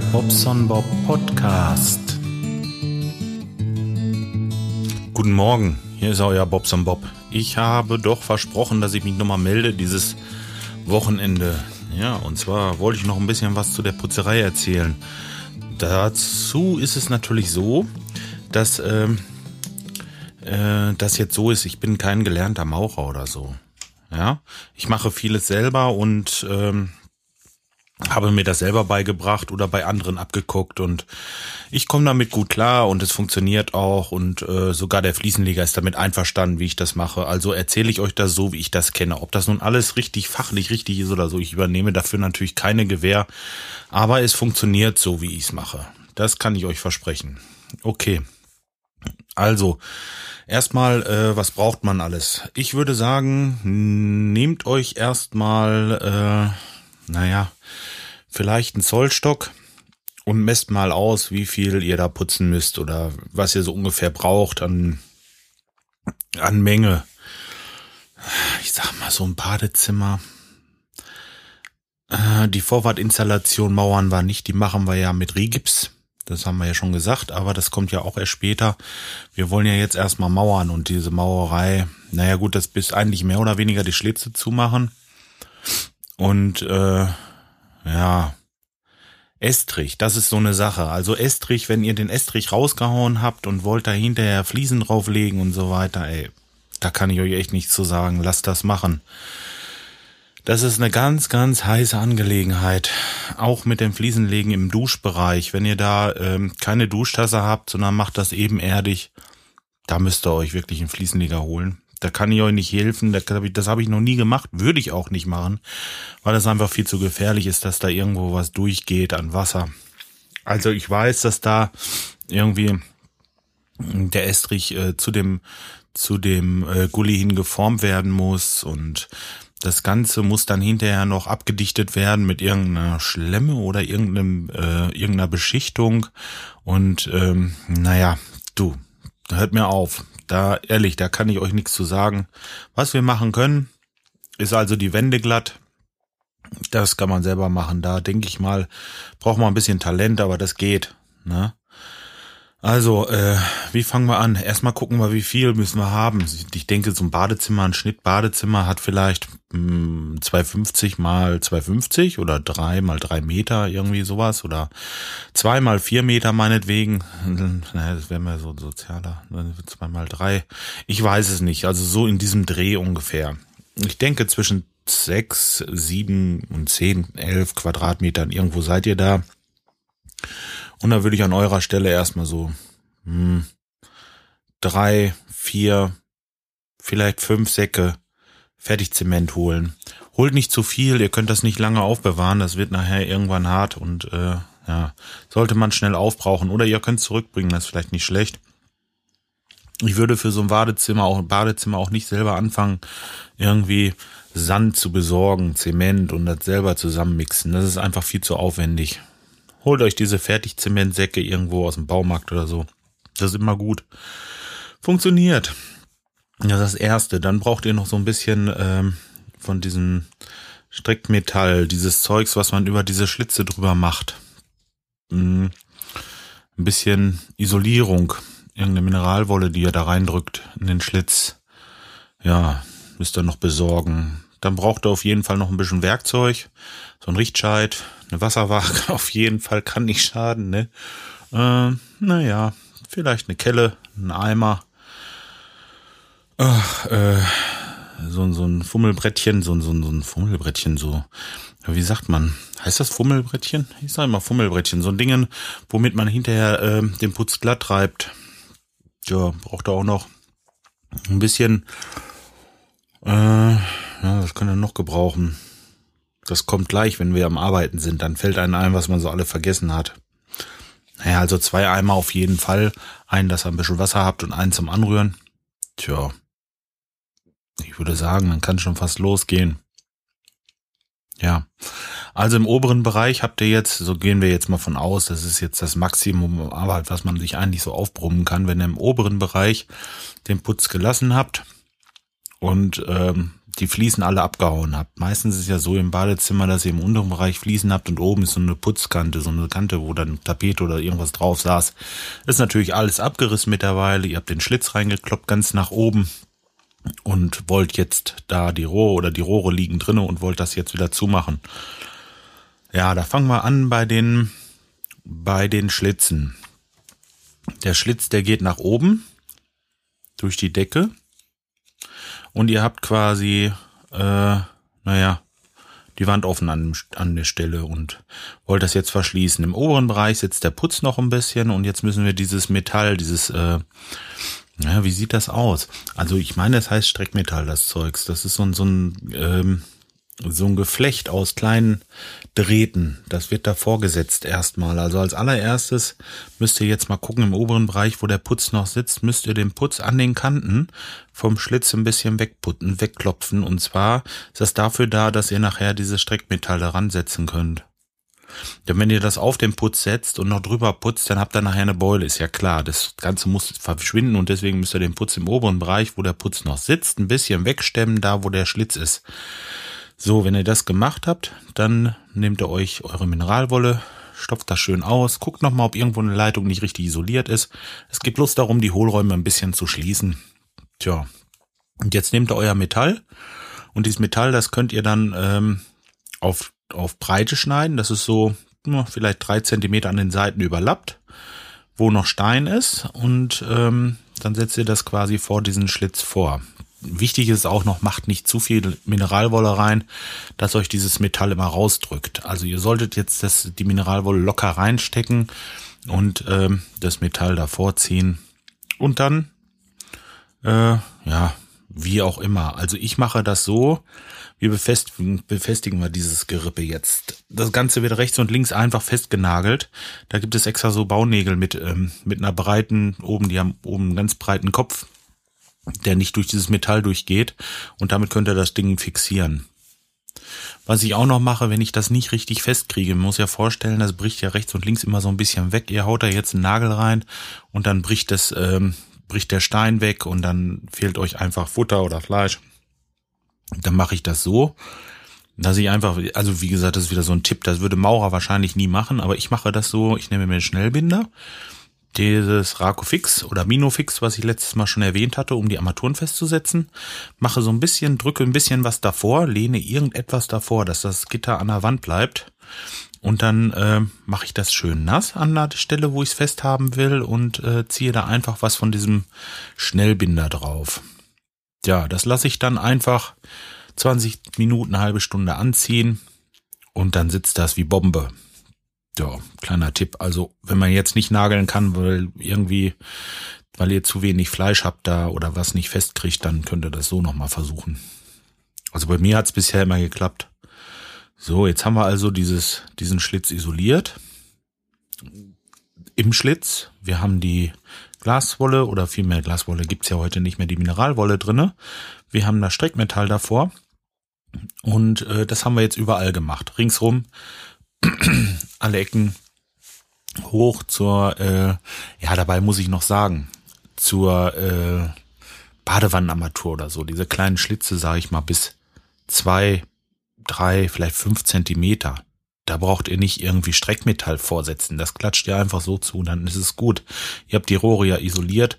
Bobson Bob Podcast. Guten Morgen, hier ist euer Bobson Bob. Ich habe doch versprochen, dass ich mich nochmal melde dieses Wochenende. Ja, und zwar wollte ich noch ein bisschen was zu der Putzerei erzählen. Dazu ist es natürlich so, dass ähm, äh, das jetzt so ist, ich bin kein gelernter Maurer oder so. Ja, ich mache vieles selber und ähm, habe mir das selber beigebracht oder bei anderen abgeguckt und ich komme damit gut klar und es funktioniert auch und äh, sogar der Fliesenleger ist damit einverstanden, wie ich das mache. Also erzähle ich euch das so, wie ich das kenne. Ob das nun alles richtig fachlich richtig ist oder so, ich übernehme dafür natürlich keine Gewähr, aber es funktioniert so, wie ich es mache. Das kann ich euch versprechen. Okay. Also, erstmal, äh, was braucht man alles? Ich würde sagen, nehmt euch erstmal, äh, naja, vielleicht einen Zollstock und messt mal aus, wie viel ihr da putzen müsst oder was ihr so ungefähr braucht an, an Menge. Ich sag mal so ein Badezimmer. Äh, die Vorwartinstallation Mauern war nicht, die machen wir ja mit Rigips. Das haben wir ja schon gesagt, aber das kommt ja auch erst später. Wir wollen ja jetzt erstmal mauern und diese Mauerei, naja gut, das bis eigentlich mehr oder weniger die Schlitze zumachen. Und äh, ja, Estrich, das ist so eine Sache. Also Estrich, wenn ihr den Estrich rausgehauen habt und wollt da hinterher Fliesen drauflegen und so weiter, ey, da kann ich euch echt nichts zu sagen. Lasst das machen. Das ist eine ganz, ganz heiße Angelegenheit. Auch mit dem Fliesenlegen im Duschbereich. Wenn ihr da ähm, keine Duschtasse habt, sondern macht das ebenerdig, da müsst ihr euch wirklich einen Fliesenleger holen. Da kann ich euch nicht helfen. Das habe ich, hab ich noch nie gemacht. Würde ich auch nicht machen, weil das einfach viel zu gefährlich ist, dass da irgendwo was durchgeht an Wasser. Also ich weiß, dass da irgendwie der Estrich äh, zu dem zu dem äh, Gully hin geformt werden muss und das Ganze muss dann hinterher noch abgedichtet werden mit irgendeiner Schlemme oder irgendeinem, äh, irgendeiner Beschichtung. Und ähm, naja, du, hört mir auf. Da, ehrlich, da kann ich euch nichts zu sagen. Was wir machen können, ist also die Wände glatt. Das kann man selber machen. Da denke ich mal, braucht man ein bisschen Talent, aber das geht. Ne? Also, äh, wie fangen wir an? Erstmal gucken wir, wie viel müssen wir haben. Ich denke, so ein Badezimmer, ein Schnittbadezimmer hat vielleicht mh, 250 mal 250 oder drei mal drei Meter, irgendwie sowas. Oder zwei mal vier Meter meinetwegen. Naja, das wäre mir so sozialer. Zwei mal drei. Ich weiß es nicht. Also so in diesem Dreh ungefähr. Ich denke zwischen sechs, sieben und zehn, elf Quadratmetern. Irgendwo seid ihr da. Und da würde ich an eurer Stelle erstmal so hm, drei, vier, vielleicht fünf Säcke Fertigzement holen. Holt nicht zu viel, ihr könnt das nicht lange aufbewahren, das wird nachher irgendwann hart und äh, ja, sollte man schnell aufbrauchen. Oder ihr könnt zurückbringen, das ist vielleicht nicht schlecht. Ich würde für so ein Badezimmer auch, Badezimmer auch nicht selber anfangen, irgendwie Sand zu besorgen, Zement und das selber zusammenmixen. Das ist einfach viel zu aufwendig. Holt euch diese Fertigzementsäcke irgendwo aus dem Baumarkt oder so. Das ist immer gut. Funktioniert. Das ist das Erste. Dann braucht ihr noch so ein bisschen ähm, von diesem Strickmetall, dieses Zeugs, was man über diese Schlitze drüber macht. Mm, ein bisschen Isolierung. Irgendeine Mineralwolle, die ihr da reindrückt in den Schlitz. Ja, müsst ihr noch besorgen. Dann braucht ihr auf jeden Fall noch ein bisschen Werkzeug. So ein Richtscheit, eine Wasserwaage auf jeden Fall kann nicht schaden, ne? Äh, naja, vielleicht eine Kelle, ein Eimer. Ach, äh, so, so ein Fummelbrettchen, so, so, so ein Fummelbrettchen, so. Wie sagt man? Heißt das Fummelbrettchen? Ich sage immer Fummelbrettchen. So ein Dingen, womit man hinterher äh, den Putz glatt treibt. Ja, braucht er auch noch ein bisschen äh, ja, was können wir noch gebrauchen? Das kommt gleich, wenn wir am Arbeiten sind. Dann fällt einem ein, was man so alle vergessen hat. Naja, also zwei Eimer auf jeden Fall. Einen, dass ihr ein bisschen Wasser habt und einen zum Anrühren. Tja. Ich würde sagen, dann kann schon fast losgehen. Ja. Also im oberen Bereich habt ihr jetzt, so gehen wir jetzt mal von aus, das ist jetzt das Maximum Arbeit, was man sich eigentlich so aufbrummen kann, wenn ihr im oberen Bereich den Putz gelassen habt und ähm, die Fliesen alle abgehauen habt. Meistens ist es ja so im Badezimmer, dass ihr im unteren Bereich Fliesen habt und oben ist so eine Putzkante, so eine Kante, wo dann Tapete oder irgendwas drauf saß. Ist natürlich alles abgerissen mittlerweile. Ihr habt den Schlitz reingekloppt ganz nach oben und wollt jetzt da die Rohre oder die Rohre liegen drinne und wollt das jetzt wieder zumachen. Ja, da fangen wir an bei den bei den Schlitzen. Der Schlitz, der geht nach oben durch die Decke und ihr habt quasi, äh, naja, die Wand offen an, an der Stelle und wollt das jetzt verschließen. Im oberen Bereich sitzt der Putz noch ein bisschen und jetzt müssen wir dieses Metall, dieses, äh, ja, wie sieht das aus? Also ich meine, das heißt Streckmetall, das Zeugs. Das ist so ein, so ein ähm, so ein Geflecht aus kleinen Drähten. Das wird da vorgesetzt erstmal. Also als allererstes müsst ihr jetzt mal gucken im oberen Bereich, wo der Putz noch sitzt, müsst ihr den Putz an den Kanten vom Schlitz ein bisschen wegputten, wegklopfen. Und zwar ist das dafür da, dass ihr nachher dieses Streckmetall daran setzen könnt. Denn wenn ihr das auf den Putz setzt und noch drüber putzt, dann habt ihr nachher eine Beule, ist ja klar. Das Ganze muss verschwinden und deswegen müsst ihr den Putz im oberen Bereich, wo der Putz noch sitzt, ein bisschen wegstemmen, da wo der Schlitz ist. So, wenn ihr das gemacht habt, dann nehmt ihr euch eure Mineralwolle, stopft das schön aus, guckt nochmal, ob irgendwo eine Leitung nicht richtig isoliert ist. Es geht bloß darum, die Hohlräume ein bisschen zu schließen. Tja, und jetzt nehmt ihr euer Metall und dieses Metall, das könnt ihr dann ähm, auf, auf Breite schneiden. Das ist so na, vielleicht drei Zentimeter an den Seiten überlappt, wo noch Stein ist und ähm, dann setzt ihr das quasi vor diesen Schlitz vor wichtig ist auch noch, macht nicht zu viel Mineralwolle rein, dass euch dieses Metall immer rausdrückt. Also ihr solltet jetzt das, die Mineralwolle locker reinstecken und ähm, das Metall davor ziehen. Und dann, äh, ja, wie auch immer. Also ich mache das so, wir befestigen, befestigen wir dieses Gerippe jetzt. Das Ganze wird rechts und links einfach festgenagelt. Da gibt es extra so Baunägel mit, ähm, mit einer breiten, oben, die haben oben einen ganz breiten Kopf der nicht durch dieses Metall durchgeht und damit könnt ihr das Ding fixieren. Was ich auch noch mache, wenn ich das nicht richtig festkriege, muss ja vorstellen, das bricht ja rechts und links immer so ein bisschen weg. Ihr haut da jetzt einen Nagel rein und dann bricht das, ähm, bricht der Stein weg und dann fehlt euch einfach Futter oder Fleisch. Dann mache ich das so, dass ich einfach, also wie gesagt, das ist wieder so ein Tipp, das würde Maurer wahrscheinlich nie machen, aber ich mache das so, ich nehme mir einen Schnellbinder, dieses Rakofix oder Minofix, was ich letztes Mal schon erwähnt hatte, um die Armaturen festzusetzen. Mache so ein bisschen, drücke ein bisschen was davor, lehne irgendetwas davor, dass das Gitter an der Wand bleibt. Und dann äh, mache ich das schön nass an der Stelle, wo ich es festhaben will und äh, ziehe da einfach was von diesem Schnellbinder drauf. Ja, das lasse ich dann einfach 20 Minuten, eine halbe Stunde anziehen und dann sitzt das wie Bombe ja, kleiner Tipp. Also, wenn man jetzt nicht nageln kann, weil irgendwie, weil ihr zu wenig Fleisch habt da oder was nicht festkriegt, dann könnt ihr das so nochmal versuchen. Also bei mir hat's bisher immer geklappt. So, jetzt haben wir also dieses, diesen Schlitz isoliert. Im Schlitz. Wir haben die Glaswolle oder vielmehr Glaswolle gibt's ja heute nicht mehr, die Mineralwolle drinne. Wir haben das Streckmetall davor. Und äh, das haben wir jetzt überall gemacht. Ringsrum alle Ecken hoch zur, äh, ja, dabei muss ich noch sagen, zur äh, Badewannenarmatur oder so. Diese kleinen Schlitze, sage ich mal, bis zwei, drei, vielleicht fünf Zentimeter. Da braucht ihr nicht irgendwie Streckmetall vorsetzen. Das klatscht ihr einfach so zu, dann ist es gut. Ihr habt die Rohre ja isoliert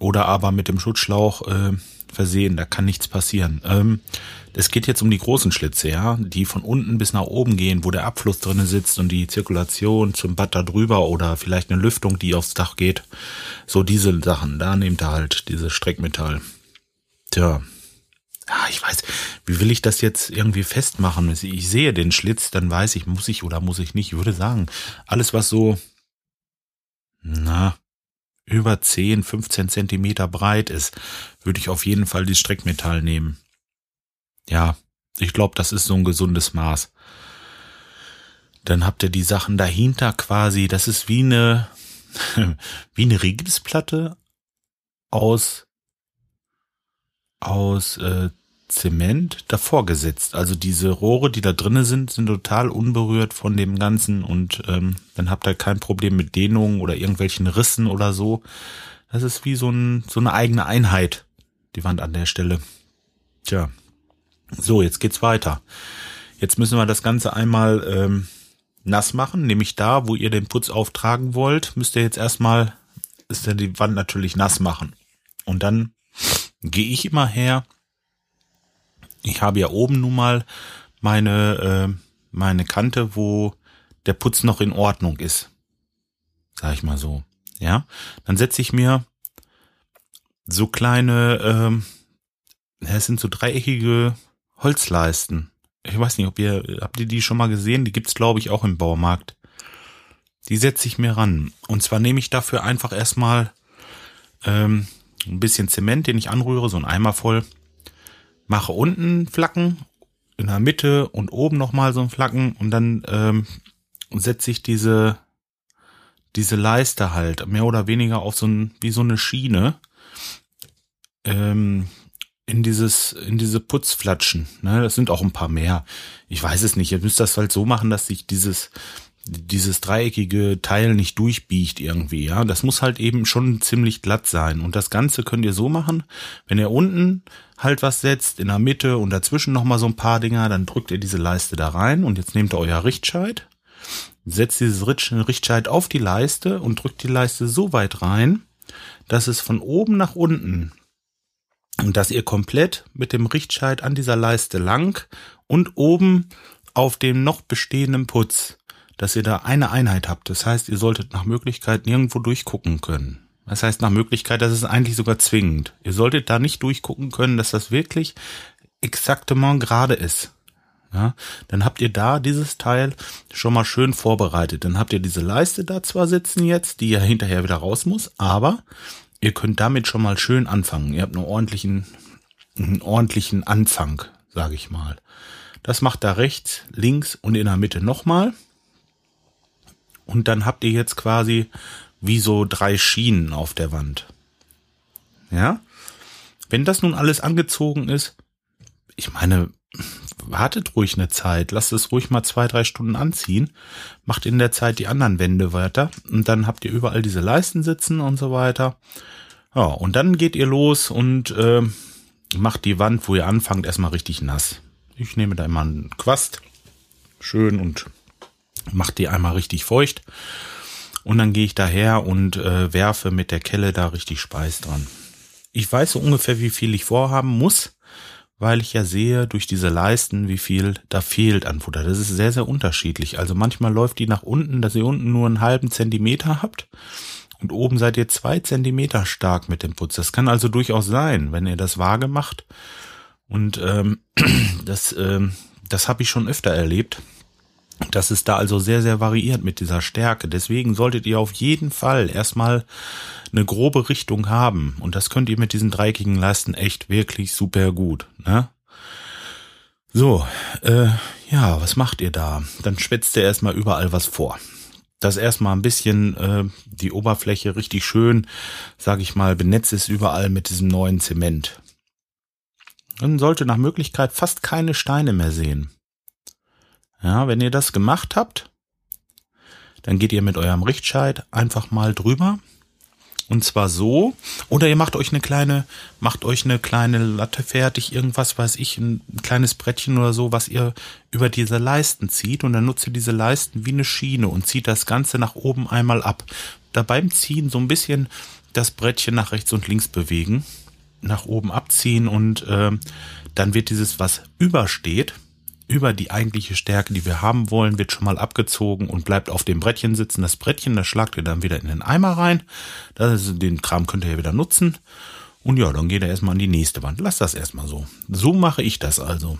oder aber mit dem Schutzschlauch äh, versehen. Da kann nichts passieren. Ähm, es geht jetzt um die großen Schlitze, ja, die von unten bis nach oben gehen, wo der Abfluss drinnen sitzt und die Zirkulation zum Bad da drüber oder vielleicht eine Lüftung, die aufs Dach geht. So diese Sachen, da nehmt ihr halt dieses Streckmetall. Tja. Ja, ich weiß, wie will ich das jetzt irgendwie festmachen? Ich sehe den Schlitz, dann weiß ich, muss ich oder muss ich nicht. Ich würde sagen, alles was so, na, über 10, 15 Zentimeter breit ist, würde ich auf jeden Fall die Streckmetall nehmen. Ja, ich glaube, das ist so ein gesundes Maß. Dann habt ihr die Sachen dahinter quasi, das ist wie eine, wie eine Rigipsplatte aus, aus äh, Zement davor gesetzt. Also diese Rohre, die da drinnen sind, sind total unberührt von dem Ganzen und ähm, dann habt ihr kein Problem mit Dehnungen oder irgendwelchen Rissen oder so. Das ist wie so, ein, so eine eigene Einheit, die Wand an der Stelle. Tja, So, jetzt geht's weiter. Jetzt müssen wir das Ganze einmal ähm, nass machen, nämlich da, wo ihr den Putz auftragen wollt, müsst ihr jetzt erstmal, ist ja die Wand natürlich nass machen. Und dann gehe ich immer her. Ich habe ja oben nun mal meine, äh, meine Kante, wo der Putz noch in Ordnung ist. Sag ich mal so. Ja. Dann setze ich mir so kleine, ähm, es sind so dreieckige Holzleisten. Ich weiß nicht, ob ihr, habt ihr die schon mal gesehen? Die gibt's glaube ich auch im Baumarkt. Die setze ich mir ran. Und zwar nehme ich dafür einfach erstmal ähm, ein bisschen Zement, den ich anrühre, so ein Eimer voll. Mache unten Flacken, in der Mitte und oben nochmal so ein Flacken und dann ähm, setze ich diese diese Leiste halt mehr oder weniger auf so ein wie so eine Schiene ähm, in dieses, in diese Putzflatschen. Ne? Das sind auch ein paar mehr. Ich weiß es nicht. Ihr müsst das halt so machen, dass sich dieses, dieses dreieckige Teil nicht durchbiegt irgendwie, ja. Das muss halt eben schon ziemlich glatt sein. Und das Ganze könnt ihr so machen, wenn ihr unten halt was setzt, in der Mitte und dazwischen nochmal so ein paar Dinger, dann drückt ihr diese Leiste da rein und jetzt nehmt ihr euer Richtscheit, setzt dieses Richtscheit auf die Leiste und drückt die Leiste so weit rein, dass es von oben nach unten und dass ihr komplett mit dem Richtscheit an dieser Leiste lang und oben auf dem noch bestehenden Putz, dass ihr da eine Einheit habt. Das heißt, ihr solltet nach Möglichkeit nirgendwo durchgucken können. Das heißt, nach Möglichkeit, das ist eigentlich sogar zwingend. Ihr solltet da nicht durchgucken können, dass das wirklich exaktement gerade ist. Ja, dann habt ihr da dieses Teil schon mal schön vorbereitet. Dann habt ihr diese Leiste da zwar sitzen jetzt, die ja hinterher wieder raus muss, aber ihr könnt damit schon mal schön anfangen. Ihr habt einen ordentlichen, einen ordentlichen Anfang, sage ich mal. Das macht da rechts, links und in der Mitte nochmal. Und dann habt ihr jetzt quasi wie so drei Schienen auf der Wand. Ja? Wenn das nun alles angezogen ist, ich meine, wartet ruhig eine Zeit, lasst es ruhig mal zwei, drei Stunden anziehen, macht in der Zeit die anderen Wände weiter und dann habt ihr überall diese Leisten sitzen und so weiter. Ja, und dann geht ihr los und äh, macht die Wand, wo ihr anfangt, erstmal richtig nass. Ich nehme da immer einen Quast, schön und macht die einmal richtig feucht. Und dann gehe ich daher und äh, werfe mit der Kelle da richtig Speis dran. Ich weiß so ungefähr, wie viel ich vorhaben muss weil ich ja sehe durch diese Leisten, wie viel da fehlt an Futter. Das ist sehr, sehr unterschiedlich. Also manchmal läuft die nach unten, dass ihr unten nur einen halben Zentimeter habt und oben seid ihr zwei Zentimeter stark mit dem Putz. Das kann also durchaus sein, wenn ihr das vage macht. Und ähm, das, ähm, das habe ich schon öfter erlebt. Das ist da also sehr, sehr variiert mit dieser Stärke. Deswegen solltet ihr auf jeden Fall erstmal eine grobe Richtung haben. Und das könnt ihr mit diesen dreieckigen Leisten echt wirklich super gut. Ne? So, äh, ja, was macht ihr da? Dann schwätzt ihr erstmal überall was vor. Das erstmal ein bisschen äh, die Oberfläche richtig schön, sag ich mal, benetzt ist überall mit diesem neuen Zement. Dann sollte nach Möglichkeit fast keine Steine mehr sehen. Ja, wenn ihr das gemacht habt, dann geht ihr mit eurem Richtscheit einfach mal drüber. Und zwar so, oder ihr macht euch eine kleine, macht euch eine kleine Latte fertig, irgendwas weiß ich, ein kleines Brettchen oder so, was ihr über diese Leisten zieht und dann nutzt ihr diese Leisten wie eine Schiene und zieht das Ganze nach oben einmal ab. Da beim Ziehen so ein bisschen das Brettchen nach rechts und links bewegen, nach oben abziehen und äh, dann wird dieses, was übersteht, über die eigentliche Stärke, die wir haben wollen, wird schon mal abgezogen und bleibt auf dem Brettchen sitzen. Das Brettchen, das schlagt ihr dann wieder in den Eimer rein. Das, den Kram könnt ihr ja wieder nutzen. Und ja, dann geht er erstmal an die nächste Wand. Lasst das erstmal so. So mache ich das also.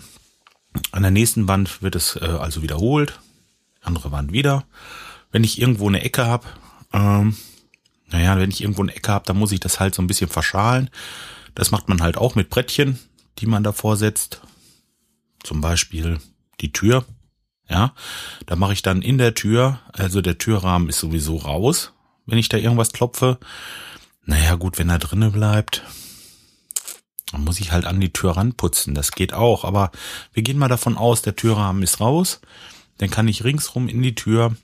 An der nächsten Wand wird es äh, also wiederholt. Andere Wand wieder. Wenn ich irgendwo eine Ecke habe, ähm, naja, wenn ich irgendwo eine Ecke habe, dann muss ich das halt so ein bisschen verschalen. Das macht man halt auch mit Brettchen, die man davor setzt zum Beispiel die Tür, ja, da mache ich dann in der Tür, also der Türrahmen ist sowieso raus, wenn ich da irgendwas klopfe. Naja, gut, wenn er drinnen bleibt, dann muss ich halt an die Tür ranputzen. Das geht auch, aber wir gehen mal davon aus, der Türrahmen ist raus. Dann kann ich ringsrum in die Tür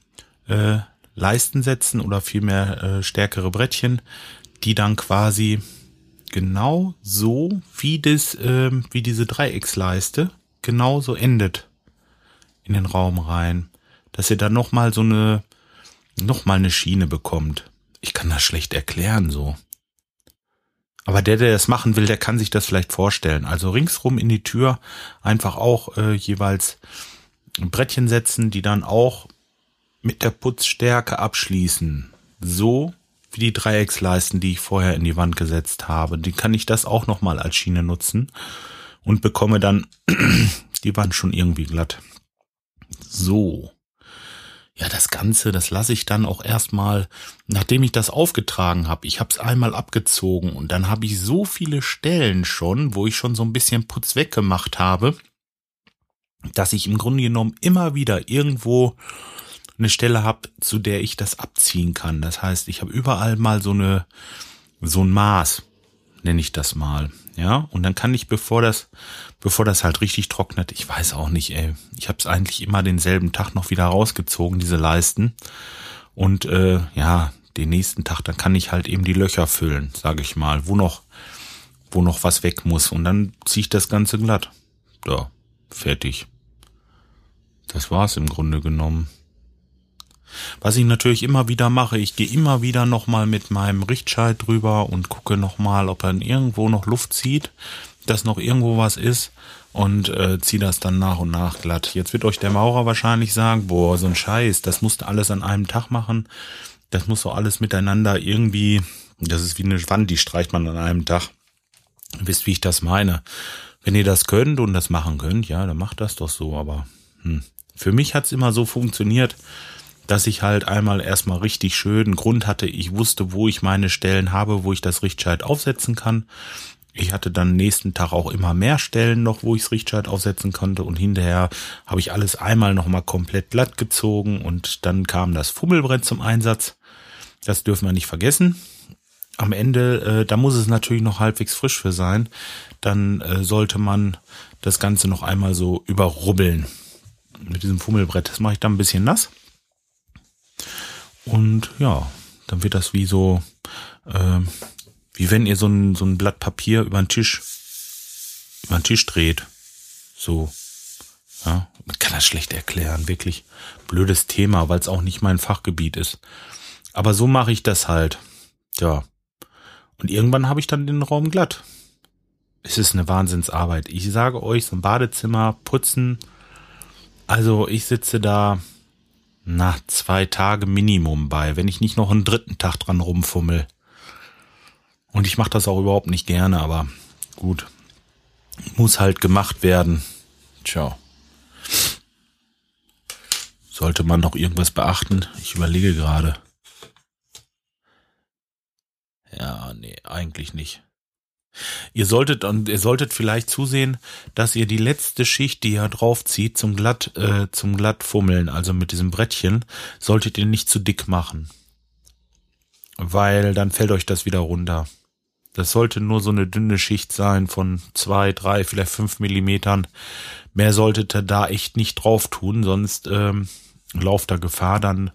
äh, Leisten setzen oder vielmehr äh, stärkere Brettchen, die dann quasi genau so wie das, ähm, wie diese Dreiecksleiste genauso endet in den Raum rein, dass ihr dann noch mal so eine, noch mal eine Schiene bekommt. Ich kann das schlecht erklären so. Aber der, der das machen will, der kann sich das vielleicht vorstellen. Also ringsrum in die Tür einfach auch äh, jeweils Brettchen setzen, die dann auch mit der Putzstärke abschließen. So wie die Dreiecksleisten, die ich vorher in die Wand gesetzt habe. Die kann ich das auch nochmal als Schiene nutzen und bekomme dann die Wand schon irgendwie glatt. So. Ja, das Ganze, das lasse ich dann auch erstmal, nachdem ich das aufgetragen habe. Ich habe es einmal abgezogen und dann habe ich so viele Stellen schon, wo ich schon so ein bisschen Putz weggemacht habe, dass ich im Grunde genommen immer wieder irgendwo eine Stelle habe, zu der ich das abziehen kann. Das heißt, ich habe überall mal so eine so ein Maß, nenne ich das mal. Ja, und dann kann ich, bevor das, bevor das halt richtig trocknet, ich weiß auch nicht, ey, ich habe es eigentlich immer denselben Tag noch wieder rausgezogen, diese Leisten. Und äh, ja, den nächsten Tag, dann kann ich halt eben die Löcher füllen, sage ich mal, wo noch, wo noch was weg muss. Und dann ziehe ich das Ganze glatt. Ja, fertig. Das war's im Grunde genommen. Was ich natürlich immer wieder mache, ich gehe immer wieder nochmal mit meinem Richtscheit drüber und gucke nochmal, ob er irgendwo noch Luft zieht, dass noch irgendwo was ist und äh, ziehe das dann nach und nach glatt. Jetzt wird euch der Maurer wahrscheinlich sagen, boah, so ein Scheiß, das musst du alles an einem Tag machen. Das muss so alles miteinander irgendwie, das ist wie eine Wand, die streicht man an einem Tag. Wisst, wie ich das meine. Wenn ihr das könnt und das machen könnt, ja, dann macht das doch so, aber hm. für mich hat's immer so funktioniert, dass ich halt einmal erstmal richtig schön Grund hatte. Ich wusste, wo ich meine Stellen habe, wo ich das Richtscheit aufsetzen kann. Ich hatte dann nächsten Tag auch immer mehr Stellen noch, wo ich das Richtscheit aufsetzen konnte und hinterher habe ich alles einmal nochmal komplett glatt gezogen und dann kam das Fummelbrett zum Einsatz. Das dürfen wir nicht vergessen. Am Ende, äh, da muss es natürlich noch halbwegs frisch für sein. Dann äh, sollte man das Ganze noch einmal so überrubbeln mit diesem Fummelbrett. Das mache ich dann ein bisschen nass. Und ja, dann wird das wie so, äh, wie wenn ihr so ein, so ein Blatt Papier über den Tisch, über den Tisch dreht. So. Ja, man kann das schlecht erklären, wirklich blödes Thema, weil es auch nicht mein Fachgebiet ist. Aber so mache ich das halt. Ja. Und irgendwann habe ich dann den Raum glatt. Es ist eine Wahnsinnsarbeit. Ich sage euch, so ein Badezimmer putzen. Also ich sitze da na, zwei Tage Minimum bei, wenn ich nicht noch einen dritten Tag dran rumfummel. Und ich mache das auch überhaupt nicht gerne, aber gut. Muss halt gemacht werden. Tja. Sollte man noch irgendwas beachten? Ich überlege gerade. Ja, nee, eigentlich nicht. Ihr solltet und ihr solltet vielleicht zusehen, dass ihr die letzte Schicht, die ihr draufzieht, zum glatt äh, zum glatt fummeln, also mit diesem Brettchen, solltet ihr nicht zu dick machen, weil dann fällt euch das wieder runter. Das sollte nur so eine dünne Schicht sein von zwei, drei, vielleicht fünf Millimetern. Mehr solltet ihr da echt nicht drauf tun, sonst ähm, lauft da Gefahr dann,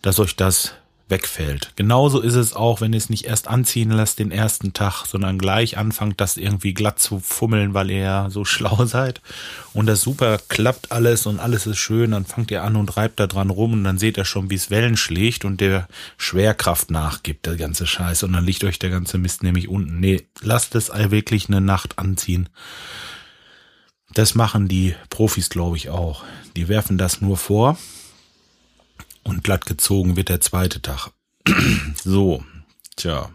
dass euch das wegfällt. Genauso ist es auch, wenn ihr es nicht erst anziehen lasst den ersten Tag, sondern gleich anfangt, das irgendwie glatt zu fummeln, weil ihr ja so schlau seid und das super klappt alles und alles ist schön, dann fangt ihr an und reibt da dran rum und dann seht ihr schon, wie es Wellen schlägt und der Schwerkraft nachgibt, der ganze Scheiß und dann liegt euch der ganze Mist nämlich unten. Nee, lasst es wirklich eine Nacht anziehen. Das machen die Profis, glaube ich, auch. Die werfen das nur vor und glatt gezogen wird der zweite Tag. so, tja.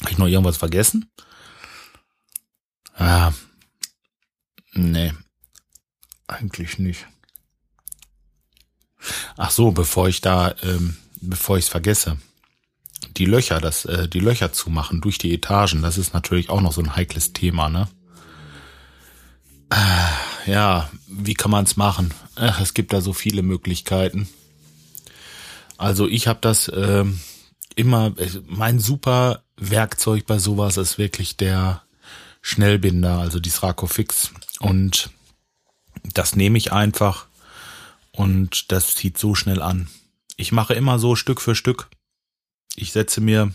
Habe ich noch irgendwas vergessen? Ah, nee, eigentlich nicht. Ach so, bevor ich da, ähm, bevor ich es vergesse, die Löcher, das, äh, die Löcher zu machen durch die Etagen, das ist natürlich auch noch so ein heikles Thema, ne? Ja, wie kann man es machen? Ach, es gibt da so viele Möglichkeiten. Also ich habe das äh, immer, mein super Werkzeug bei sowas ist wirklich der Schnellbinder, also die Sraco Fix. Und das nehme ich einfach und das zieht so schnell an. Ich mache immer so Stück für Stück. Ich setze mir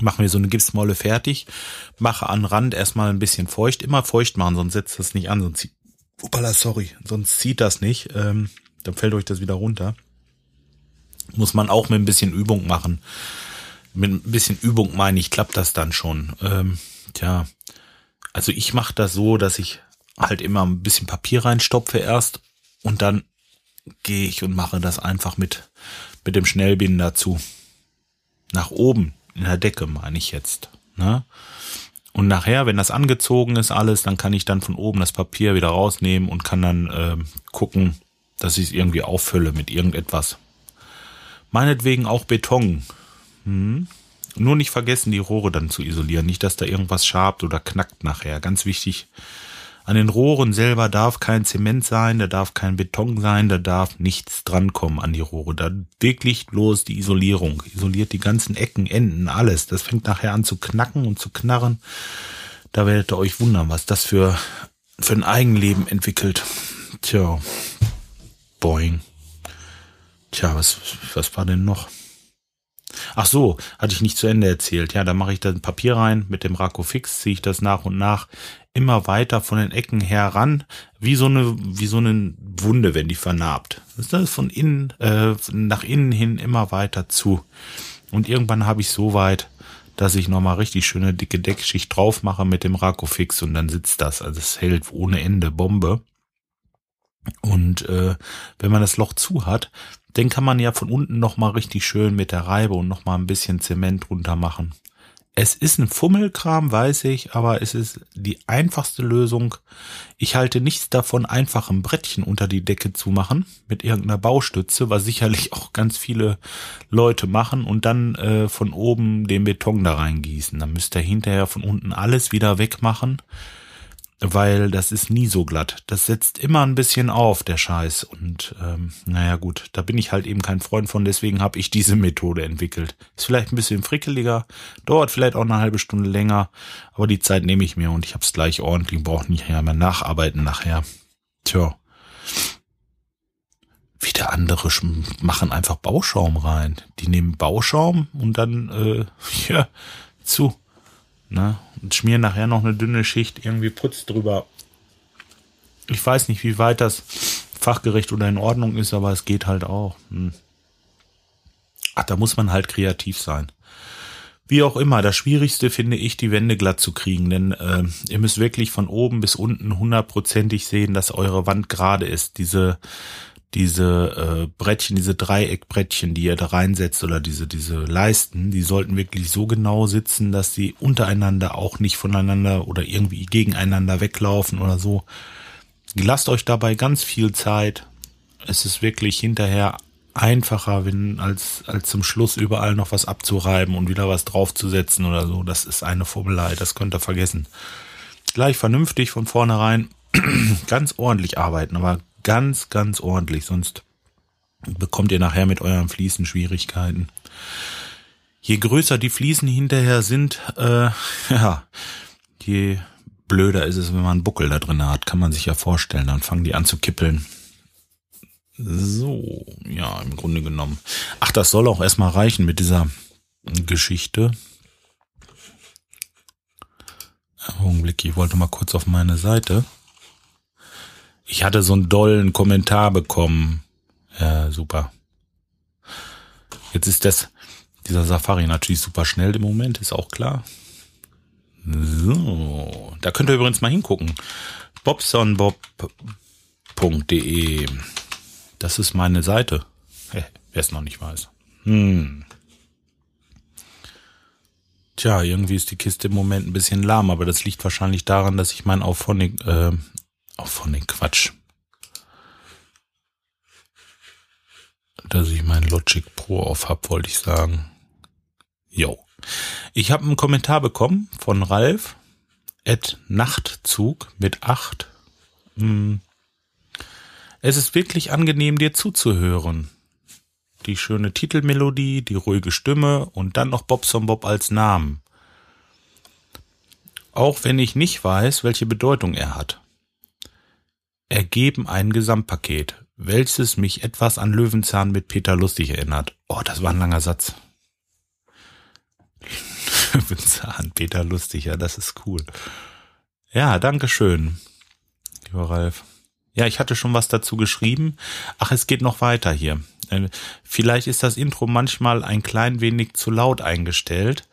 Machen wir so eine Gipsmolle fertig, mache an Rand erstmal ein bisschen feucht, immer feucht machen, sonst setzt das nicht an, sonst zieht, Uppala, sorry, sonst zieht das nicht, ähm, dann fällt euch das wieder runter. Muss man auch mit ein bisschen Übung machen. Mit ein bisschen Übung meine ich, klappt das dann schon. Ähm, tja, also ich mache das so, dass ich halt immer ein bisschen Papier reinstopfe erst und dann gehe ich und mache das einfach mit, mit dem Schnellbinder zu. Nach oben, in der Decke meine ich jetzt. Ne? Und nachher, wenn das angezogen ist alles, dann kann ich dann von oben das Papier wieder rausnehmen und kann dann äh, gucken, dass ich es irgendwie auffülle mit irgendetwas. Meinetwegen auch Beton. Hm. Nur nicht vergessen, die Rohre dann zu isolieren. Nicht, dass da irgendwas schabt oder knackt nachher. Ganz wichtig, an den Rohren selber darf kein Zement sein, da darf kein Beton sein, da darf nichts drankommen an die Rohre. Da wirklich bloß die Isolierung. Isoliert die ganzen Ecken, Enden, alles. Das fängt nachher an zu knacken und zu knarren. Da werdet ihr euch wundern, was das für, für ein Eigenleben entwickelt. Tja. Boing. Tja, was, was war denn noch? Ach so, hatte ich nicht zu Ende erzählt. Ja, da mache ich dann Papier rein mit dem Rako Fix, ziehe ich das nach und nach immer weiter von den Ecken heran, wie so eine, wie so eine Wunde, wenn die vernarbt. Das ist von innen, äh, nach innen hin immer weiter zu. Und irgendwann habe ich so weit, dass ich nochmal richtig schöne dicke Deckschicht drauf mache mit dem Rakofix und dann sitzt das. Also es hält ohne Ende Bombe. Und äh, wenn man das Loch zu hat, dann kann man ja von unten nochmal richtig schön mit der Reibe und nochmal ein bisschen Zement runter machen. Es ist ein Fummelkram, weiß ich, aber es ist die einfachste Lösung. Ich halte nichts davon, einfach ein Brettchen unter die Decke zu machen mit irgendeiner Baustütze, was sicherlich auch ganz viele Leute machen und dann äh, von oben den Beton da reingießen. Dann müsst ihr hinterher von unten alles wieder wegmachen weil das ist nie so glatt. Das setzt immer ein bisschen auf, der Scheiß. Und ähm, naja gut, da bin ich halt eben kein Freund von, deswegen habe ich diese Methode entwickelt. Ist vielleicht ein bisschen frickeliger, dauert vielleicht auch eine halbe Stunde länger, aber die Zeit nehme ich mir und ich habe es gleich ordentlich, brauche nicht mehr nacharbeiten nachher. Tja. Wieder andere machen einfach Bauschaum rein. Die nehmen Bauschaum und dann äh, ja, zu. Ne? Und schmieren nachher noch eine dünne Schicht irgendwie Putz drüber. Ich weiß nicht, wie weit das fachgerecht oder in Ordnung ist, aber es geht halt auch. Hm. Ach, da muss man halt kreativ sein. Wie auch immer, das Schwierigste finde ich, die Wände glatt zu kriegen, denn äh, ihr müsst wirklich von oben bis unten hundertprozentig sehen, dass eure Wand gerade ist. Diese diese äh, Brettchen, diese Dreieckbrettchen, die ihr da reinsetzt oder diese diese Leisten, die sollten wirklich so genau sitzen, dass sie untereinander auch nicht voneinander oder irgendwie gegeneinander weglaufen oder so. Lasst euch dabei ganz viel Zeit. Es ist wirklich hinterher einfacher, wenn als als zum Schluss überall noch was abzureiben und wieder was draufzusetzen oder so. Das ist eine Fummelei, das könnt ihr vergessen. Gleich vernünftig von vornherein ganz ordentlich arbeiten, aber ganz, ganz ordentlich, sonst bekommt ihr nachher mit euren Fliesen Schwierigkeiten. Je größer die Fliesen hinterher sind, äh, ja, je blöder ist es, wenn man einen Buckel da drin hat, kann man sich ja vorstellen. Dann fangen die an zu kippeln. So, ja, im Grunde genommen. Ach, das soll auch erstmal reichen mit dieser Geschichte. Augenblick, ich wollte mal kurz auf meine Seite. Ich hatte so einen dollen Kommentar bekommen. Ja, super. Jetzt ist das, dieser Safari natürlich super schnell im Moment, ist auch klar. So, da könnt ihr übrigens mal hingucken. bobsonbob.de Das ist meine Seite. Hey, wer es noch nicht weiß. Hm. Tja, irgendwie ist die Kiste im Moment ein bisschen lahm, aber das liegt wahrscheinlich daran, dass ich mein Auphonic, äh, auch von den Quatsch. Dass ich mein Logic Pro auf hab, wollte ich sagen. Jo. Ich habe einen Kommentar bekommen von Ralf at Nachtzug mit acht. Hm. Es ist wirklich angenehm, dir zuzuhören. Die schöne Titelmelodie, die ruhige Stimme und dann noch Bobson Bob als Namen. Auch wenn ich nicht weiß, welche Bedeutung er hat ergeben ein Gesamtpaket, welches mich etwas an Löwenzahn mit Peter Lustig erinnert. Oh, das war ein langer Satz. Löwenzahn, Peter Lustig, ja, das ist cool. Ja, danke schön, lieber Ralf. Ja, ich hatte schon was dazu geschrieben. Ach, es geht noch weiter hier. Äh, vielleicht ist das Intro manchmal ein klein wenig zu laut eingestellt,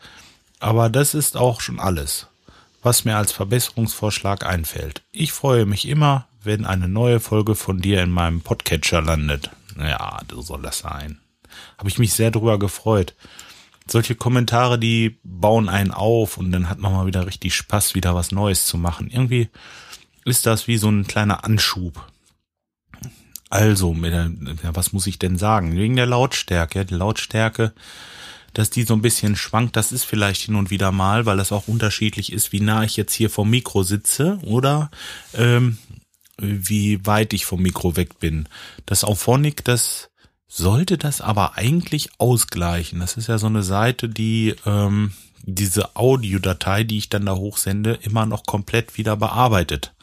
aber das ist auch schon alles, was mir als Verbesserungsvorschlag einfällt. Ich freue mich immer, wenn eine neue Folge von dir in meinem Podcatcher landet. Ja, so soll das sein. Habe ich mich sehr drüber gefreut. Solche Kommentare, die bauen einen auf und dann hat man mal wieder richtig Spaß, wieder was Neues zu machen. Irgendwie ist das wie so ein kleiner Anschub. Also, was muss ich denn sagen? Wegen der Lautstärke. Die Lautstärke, dass die so ein bisschen schwankt, das ist vielleicht hin und wieder mal, weil das auch unterschiedlich ist, wie nah ich jetzt hier vom Mikro sitze oder ähm, wie weit ich vom Mikro weg bin. Das Auphonic, das sollte das aber eigentlich ausgleichen. Das ist ja so eine Seite, die ähm, diese Audiodatei, die ich dann da hochsende, immer noch komplett wieder bearbeitet.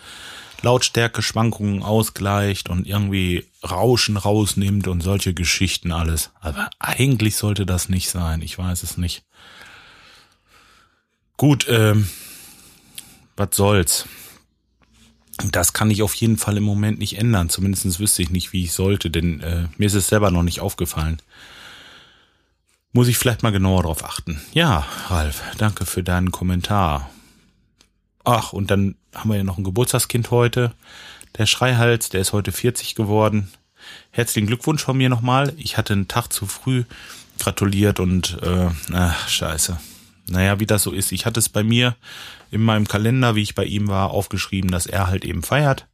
Lautstärke Schwankungen ausgleicht und irgendwie Rauschen rausnimmt und solche Geschichten alles. Aber eigentlich sollte das nicht sein. Ich weiß es nicht. Gut, ähm, was soll's. Das kann ich auf jeden Fall im Moment nicht ändern. Zumindest wüsste ich nicht, wie ich sollte, denn äh, mir ist es selber noch nicht aufgefallen. Muss ich vielleicht mal genauer drauf achten. Ja, Ralf, danke für deinen Kommentar. Ach, und dann haben wir ja noch ein Geburtstagskind heute. Der Schreihals, der ist heute 40 geworden. Herzlichen Glückwunsch von mir nochmal. Ich hatte einen Tag zu früh gratuliert und äh, ach, scheiße. Naja, wie das so ist. Ich hatte es bei mir in meinem Kalender, wie ich bei ihm war, aufgeschrieben, dass er halt eben feiert.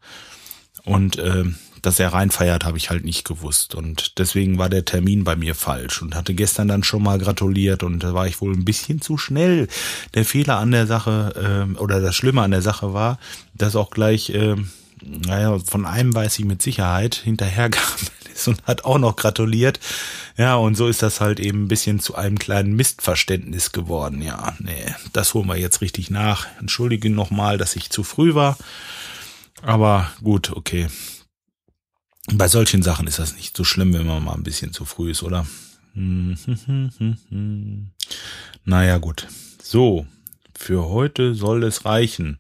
Und äh, dass er reinfeiert, habe ich halt nicht gewusst. Und deswegen war der Termin bei mir falsch und hatte gestern dann schon mal gratuliert und da war ich wohl ein bisschen zu schnell. Der Fehler an der Sache äh, oder das Schlimme an der Sache war, dass auch gleich, äh, naja, von einem weiß ich mit Sicherheit, hinterhergegangen ist und hat auch noch gratuliert. Ja, und so ist das halt eben ein bisschen zu einem kleinen Missverständnis geworden. Ja, nee, das holen wir jetzt richtig nach. Entschuldige nochmal, dass ich zu früh war. Aber gut, okay. Bei solchen Sachen ist das nicht so schlimm, wenn man mal ein bisschen zu früh ist, oder? naja, gut. So, für heute soll es reichen.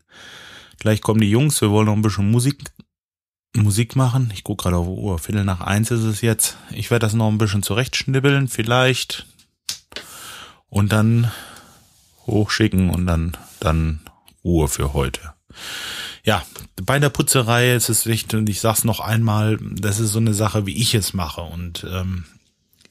Gleich kommen die Jungs, wir wollen noch ein bisschen Musik, Musik machen. Ich gucke gerade auf die Uhr. Viertel nach eins ist es jetzt. Ich werde das noch ein bisschen zurechtschnibbeln, vielleicht. Und dann hochschicken und dann, dann Ruhe für heute ja, bei der Putzerei ist es wichtig, und ich sag's noch einmal, das ist so eine Sache, wie ich es mache. Und ähm,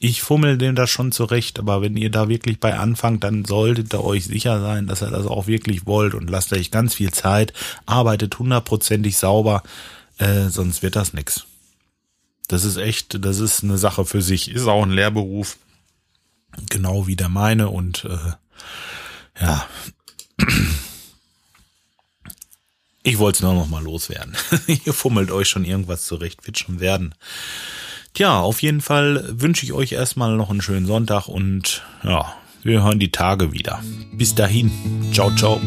ich fummel dem das schon zurecht, aber wenn ihr da wirklich bei anfangt, dann solltet ihr euch sicher sein, dass ihr das auch wirklich wollt und lasst euch ganz viel Zeit, arbeitet hundertprozentig sauber, äh, sonst wird das nix. Das ist echt, das ist eine Sache für sich, ist auch ein Lehrberuf, genau wie der meine und äh, ja. Ich wollte es nur noch mal loswerden. Ihr fummelt euch schon irgendwas zurecht, wird schon werden. Tja, auf jeden Fall wünsche ich euch erstmal noch einen schönen Sonntag und ja, wir hören die Tage wieder. Bis dahin. Ciao, ciao.